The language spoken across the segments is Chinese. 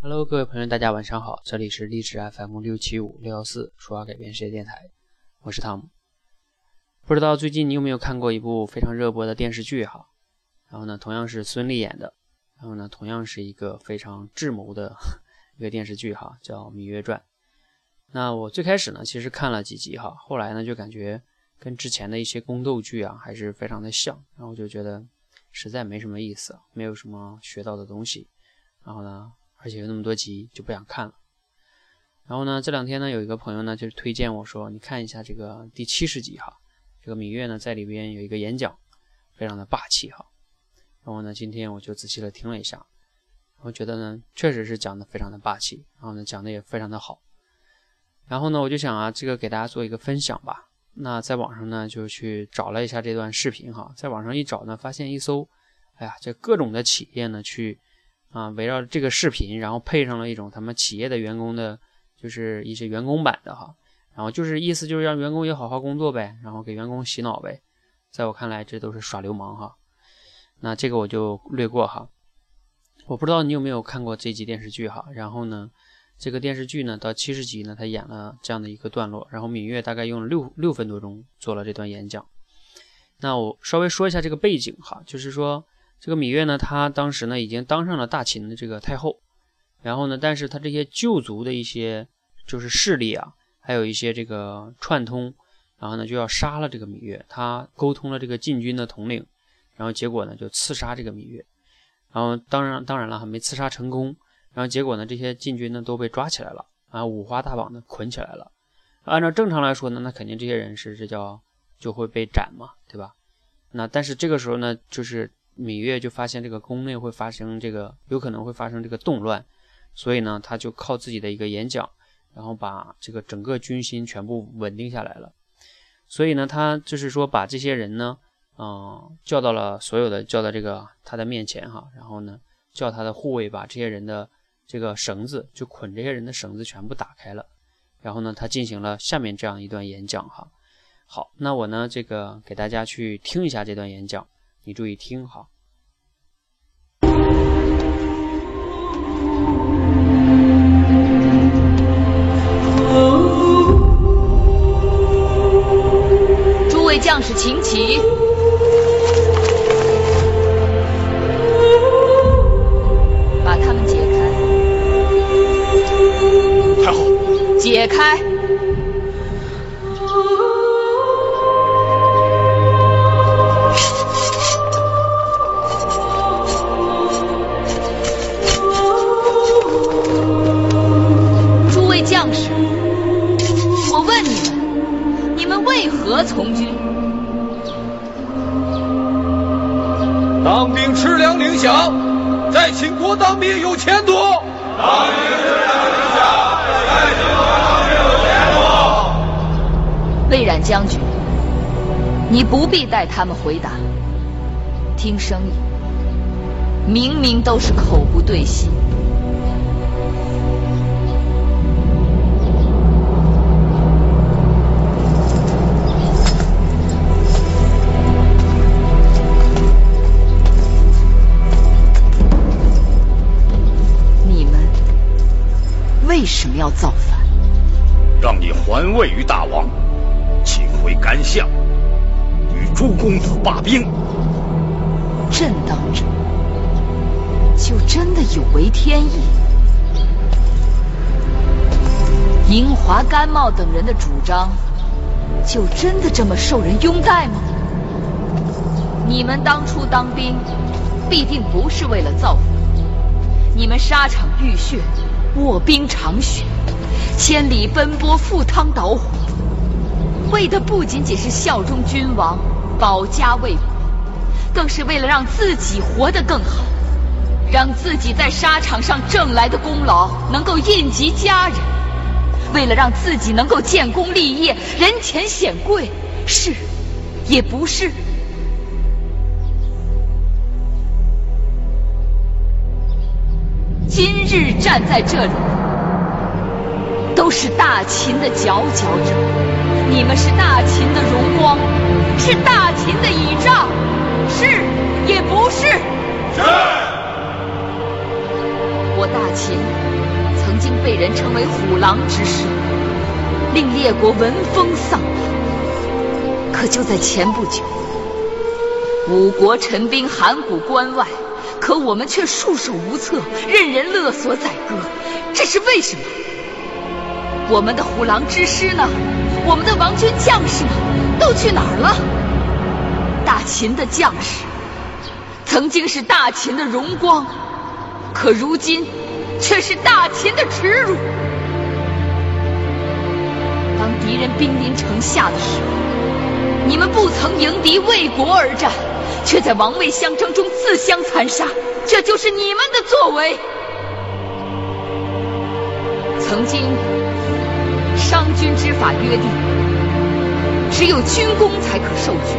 Hello，各位朋友，大家晚上好，这里是励志 FM 六七五六幺四说话改变世界电台，我是汤姆。不知道最近你有没有看过一部非常热播的电视剧哈？然后呢，同样是孙俪演的，然后呢，同样是一个非常智谋的 一个电视剧哈，叫《芈月传》。那我最开始呢，其实看了几集哈，后来呢，就感觉跟之前的一些宫斗剧啊，还是非常的像，然后就觉得实在没什么意思，没有什么学到的东西。然后呢，而且有那么多集，就不想看了。然后呢，这两天呢，有一个朋友呢，就是推荐我说，你看一下这个第七十集哈。这个芈月呢，在里边有一个演讲，非常的霸气哈。然后呢，今天我就仔细的听了一下，我觉得呢，确实是讲的非常的霸气，然后呢，讲的也非常的好。然后呢，我就想啊，这个给大家做一个分享吧。那在网上呢，就去找了一下这段视频哈，在网上一找呢，发现一搜，哎呀，这各种的企业呢，去啊，围绕这个视频，然后配上了一种他们企业的员工的，就是一些员工版的哈。然后就是意思就是让员工也好好工作呗，然后给员工洗脑呗。在我看来，这都是耍流氓哈。那这个我就略过哈。我不知道你有没有看过这集电视剧哈。然后呢，这个电视剧呢到七十集呢，他演了这样的一个段落。然后芈月大概用了六六分多钟做了这段演讲。那我稍微说一下这个背景哈，就是说这个芈月呢，她当时呢已经当上了大秦的这个太后。然后呢，但是她这些旧族的一些就是势力啊。还有一些这个串通，然后呢就要杀了这个芈月。她沟通了这个禁军的统领，然后结果呢就刺杀这个芈月。然后当然当然了，还没刺杀成功。然后结果呢这些禁军呢都被抓起来了啊，五花大绑的捆起来了。按照正常来说呢，那肯定这些人是这叫就会被斩嘛，对吧？那但是这个时候呢，就是芈月就发现这个宫内会发生这个有可能会发生这个动乱，所以呢他就靠自己的一个演讲。然后把这个整个军心全部稳定下来了，所以呢，他就是说把这些人呢，嗯，叫到了所有的叫到这个他的面前哈，然后呢，叫他的护卫把这些人的这个绳子就捆这些人的绳子全部打开了，然后呢，他进行了下面这样一段演讲哈。好，那我呢这个给大家去听一下这段演讲，你注意听哈。国当兵有前途。当兵吃粮领饷，在秦国当兵有前途。魏冉将军，你不必带他们回答。听声音，明明都是口不对心。位于大王，请回干相，与诸公子罢兵。朕当真就真的有违天意？银华、甘茂等人的主张，就真的这么受人拥戴吗？你们当初当兵，必定不是为了造反，你们沙场浴血。卧冰尝雪，千里奔波，赴汤蹈火，为的不仅仅是效忠君王、保家卫国，更是为了让自己活得更好，让自己在沙场上挣来的功劳能够印及家人，为了让自己能够建功立业、人前显贵，是也不是？今日站在这里，都是大秦的佼佼者。你们是大秦的荣光，是大秦的倚仗，是也不是？是。我大秦曾经被人称为虎狼之师，令列国闻风丧胆。可就在前不久，五国陈兵函谷关外，可我们却束手无策，任人勒索宰割，这是为什么？我们的虎狼之师呢？我们的王军将士呢？都去哪儿了？大秦的将士曾经是大秦的荣光，可如今却是大秦的耻辱。当敌人兵临城下的时候，你们不曾迎敌为国而战，却在王位相争中自相残杀，这就是你们的作为。曾经军之法约定，只有军功才可授爵，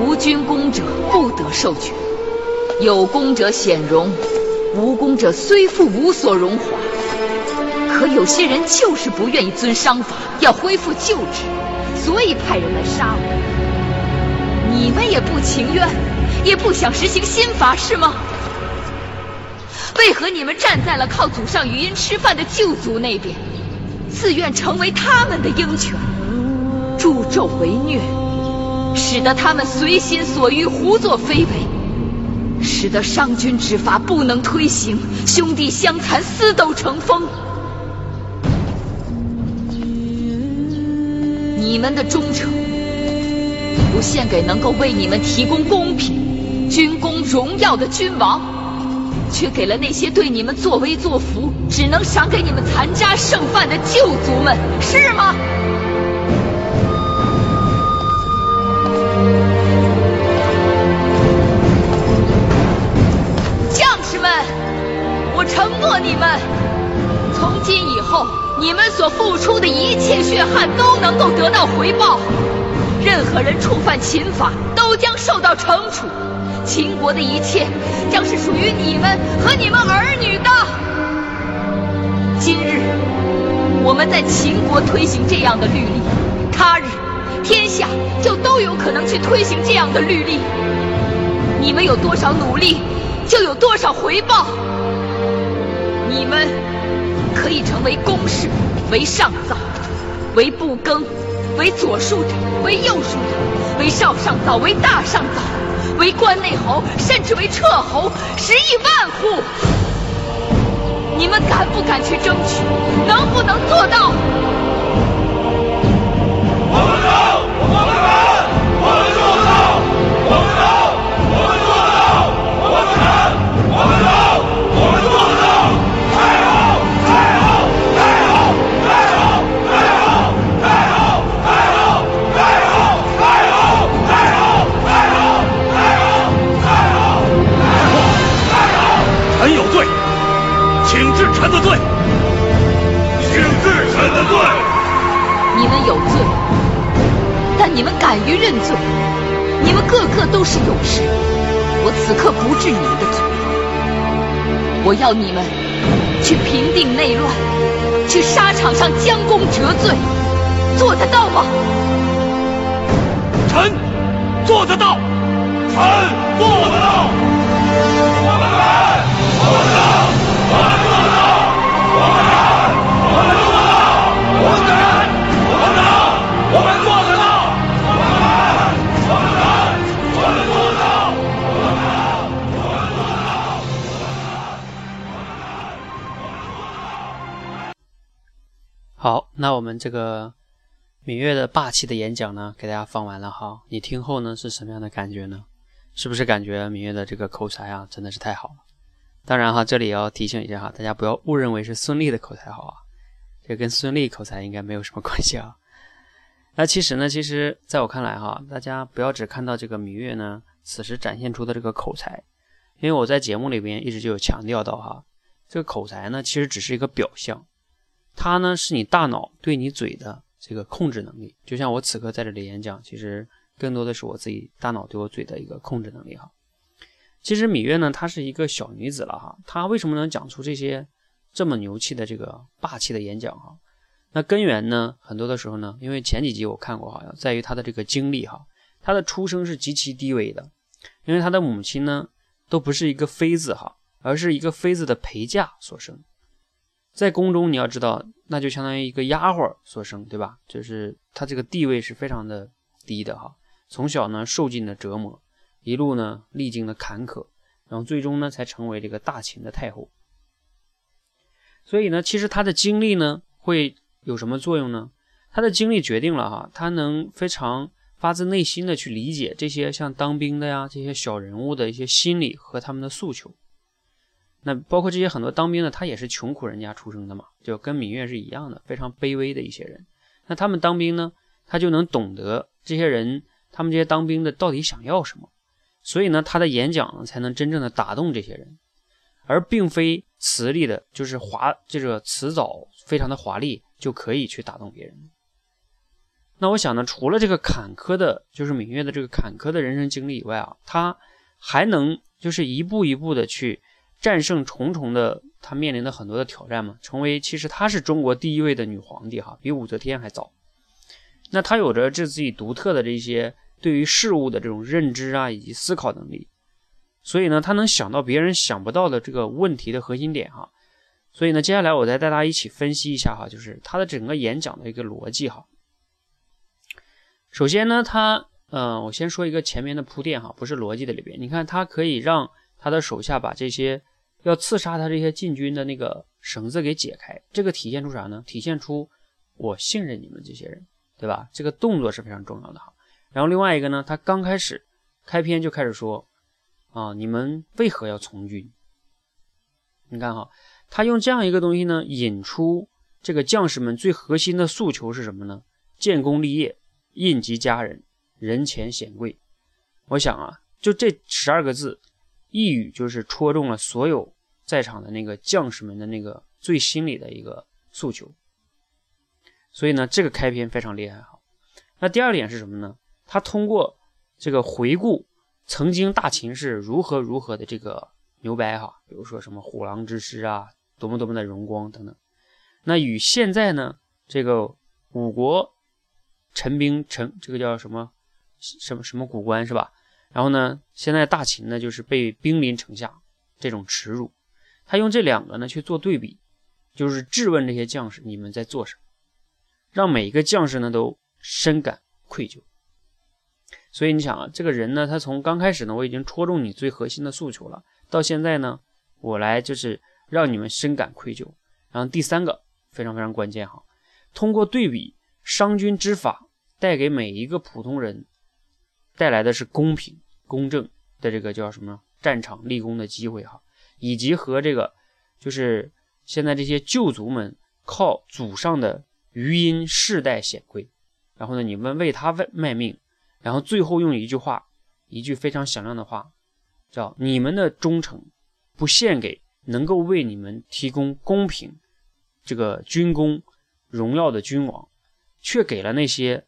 无军功者不得授爵，有功者显荣，无功者虽复无所荣华。可有些人就是不愿意遵商法，要恢复旧制，所以派人来杀我。你们也不情愿，也不想实行新法，是吗？为何你们站在了靠祖上余荫吃饭的旧族那边，自愿成为他们的鹰犬，助纣为虐，使得他们随心所欲，胡作非为，使得商君之法不能推行，兄弟相残，私斗成风。你们的忠诚，不献给能够为你们提供公平、军功、荣耀的君王，却给了那些对你们作威作福、只能赏给你们残渣剩饭的旧族们，是吗？将士们，我承诺你们，从今以后。你们所付出的一切血汗都能够得到回报，任何人触犯秦法都将受到惩处，秦国的一切将是属于你们和你们儿女的。今日我们在秦国推行这样的律例，他日天下就都有可能去推行这样的律例。你们有多少努力，就有多少回报。你们。可以成为公士，为上造，为不更，为左庶长，为右庶长，为少上造，为大上造，为关内侯，甚至为彻侯，十亿万户。你们敢不敢去争取？能不能做到？我们能，我们敢，我们做到，我们能，我要你们去平定内乱，去沙场上将功折罪，做得到吗？臣做得到。臣做得到。我们敢，我们能，我们做得到。我们敢，我们做得到。我们敢，好，那我们这个芈月的霸气的演讲呢，给大家放完了哈。你听后呢是什么样的感觉呢？是不是感觉芈月的这个口才啊，真的是太好了？当然哈，这里要提醒一下哈，大家不要误认为是孙俪的口才好啊，这跟孙俪口才应该没有什么关系啊。那其实呢，其实在我看来哈，大家不要只看到这个芈月呢此时展现出的这个口才，因为我在节目里边一直就有强调到哈，这个口才呢其实只是一个表象。它呢是你大脑对你嘴的这个控制能力，就像我此刻在这里演讲，其实更多的是我自己大脑对我嘴的一个控制能力哈。其实芈月呢，她是一个小女子了哈，她为什么能讲出这些这么牛气的这个霸气的演讲哈？那根源呢，很多的时候呢，因为前几集我看过哈，在于她的这个经历哈，她的出生是极其低微的，因为她的母亲呢都不是一个妃子哈，而是一个妃子的陪嫁所生。在宫中，你要知道，那就相当于一个丫鬟所生，对吧？就是她这个地位是非常的低的哈。从小呢，受尽了折磨，一路呢，历经了坎坷，然后最终呢，才成为这个大秦的太后。所以呢，其实她的经历呢，会有什么作用呢？她的经历决定了哈，她能非常发自内心的去理解这些像当兵的呀，这些小人物的一些心理和他们的诉求。那包括这些很多当兵的，他也是穷苦人家出生的嘛，就跟芈月是一样的，非常卑微的一些人。那他们当兵呢，他就能懂得这些人，他们这些当兵的到底想要什么。所以呢，他的演讲，才能真正的打动这些人，而并非词丽的，就是华这个词藻非常的华丽就可以去打动别人。那我想呢，除了这个坎坷的，就是芈月的这个坎坷的人生经历以外啊，他还能就是一步一步的去。战胜重重的，她面临的很多的挑战嘛，成为其实她是中国第一位的女皇帝哈，比武则天还早。那她有着这自己独特的这些对于事物的这种认知啊，以及思考能力，所以呢，她能想到别人想不到的这个问题的核心点哈。所以呢，接下来我再带大家一起分析一下哈，就是她的整个演讲的一个逻辑哈。首先呢，她嗯，我先说一个前面的铺垫哈，不是逻辑的里边，你看她可以让她的手下把这些。要刺杀他这些禁军的那个绳子给解开，这个体现出啥呢？体现出我信任你们这些人，对吧？这个动作是非常重要的哈。然后另外一个呢，他刚开始开篇就开始说啊，你们为何要从军？你看哈，他用这样一个东西呢，引出这个将士们最核心的诉求是什么呢？建功立业，印及家人，人前显贵。我想啊，就这十二个字。一语就是戳中了所有在场的那个将士们的那个最心里的一个诉求，所以呢，这个开篇非常厉害哈。那第二点是什么呢？他通过这个回顾曾经大秦是如何如何的这个牛掰哈，比如说什么虎狼之师啊，多么多么的荣光等等。那与现在呢，这个五国陈兵陈这个叫什么什么什么古关是吧？然后呢，现在大秦呢就是被兵临城下这种耻辱，他用这两个呢去做对比，就是质问这些将士你们在做什么，让每一个将士呢都深感愧疚。所以你想啊，这个人呢，他从刚开始呢我已经戳中你最核心的诉求了，到现在呢我来就是让你们深感愧疚。然后第三个非常非常关键哈，通过对比商君之法带给每一个普通人。带来的是公平公正的这个叫什么战场立功的机会哈，以及和这个就是现在这些旧族们靠祖上的余荫世代显贵，然后呢你们为他卖卖命，然后最后用一句话，一句非常响亮的话，叫你们的忠诚不献给能够为你们提供公平这个军功荣耀的君王，却给了那些。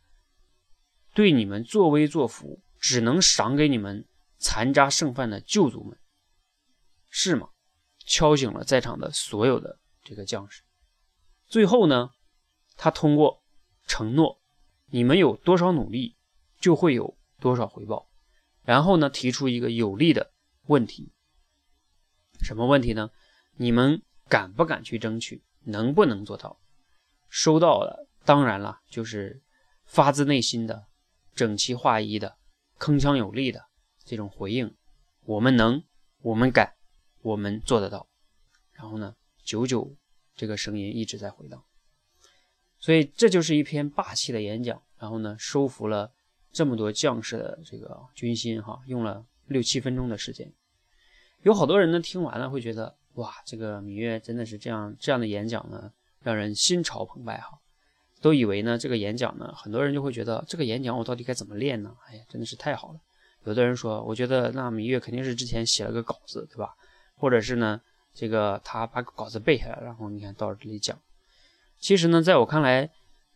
对你们作威作福，只能赏给你们残渣剩饭的旧族们，是吗？敲醒了在场的所有的这个将士。最后呢，他通过承诺，你们有多少努力，就会有多少回报。然后呢，提出一个有利的问题。什么问题呢？你们敢不敢去争取？能不能做到？收到了，当然了，就是发自内心的。整齐划一的、铿锵有力的这种回应，我们能，我们敢，我们做得到。然后呢，久久这个声音一直在回荡。所以这就是一篇霸气的演讲。然后呢，收服了这么多将士的这个军心，哈，用了六七分钟的时间。有好多人呢听完了会觉得，哇，这个芈月真的是这样这样的演讲呢，让人心潮澎湃，哈。都以为呢，这个演讲呢，很多人就会觉得这个演讲我到底该怎么练呢？哎呀，真的是太好了。有的人说，我觉得那芈月肯定是之前写了个稿子，对吧？或者是呢，这个他把稿子背下来，然后你看到这里讲。其实呢，在我看来，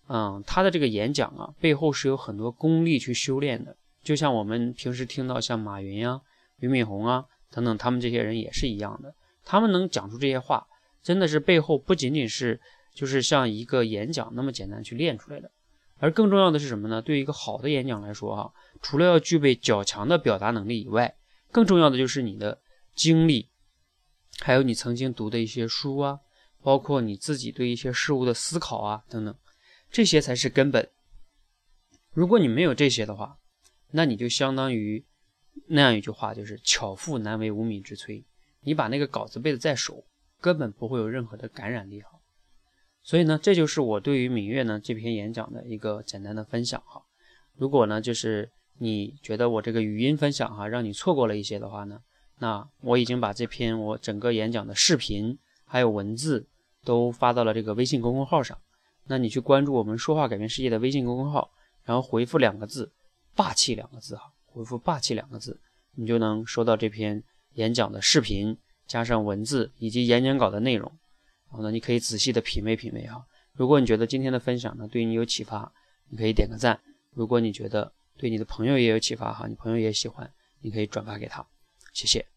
嗯，他的这个演讲啊，背后是有很多功力去修炼的。就像我们平时听到像马云啊、俞敏洪啊等等，他们这些人也是一样的。他们能讲出这些话，真的是背后不仅仅是。就是像一个演讲那么简单去练出来的，而更重要的是什么呢？对一个好的演讲来说，哈，除了要具备较强的表达能力以外，更重要的就是你的经历还有你曾经读的一些书啊，包括你自己对一些事物的思考啊等等，这些才是根本。如果你没有这些的话，那你就相当于那样一句话，就是“巧妇难为无米之炊”。你把那个稿子背的再熟，根本不会有任何的感染力哈。所以呢，这就是我对于芈月呢这篇演讲的一个简单的分享哈。如果呢，就是你觉得我这个语音分享哈，让你错过了一些的话呢，那我已经把这篇我整个演讲的视频还有文字都发到了这个微信公众号上。那你去关注我们“说话改变世界”的微信公众号，然后回复两个字“霸气”两个字哈，回复“霸气”两个字，你就能收到这篇演讲的视频加上文字以及演讲稿的内容。然后呢，你可以仔细的品味品味哈。如果你觉得今天的分享呢对你有启发，你可以点个赞。如果你觉得对你的朋友也有启发哈，你朋友也喜欢，你可以转发给他，谢谢。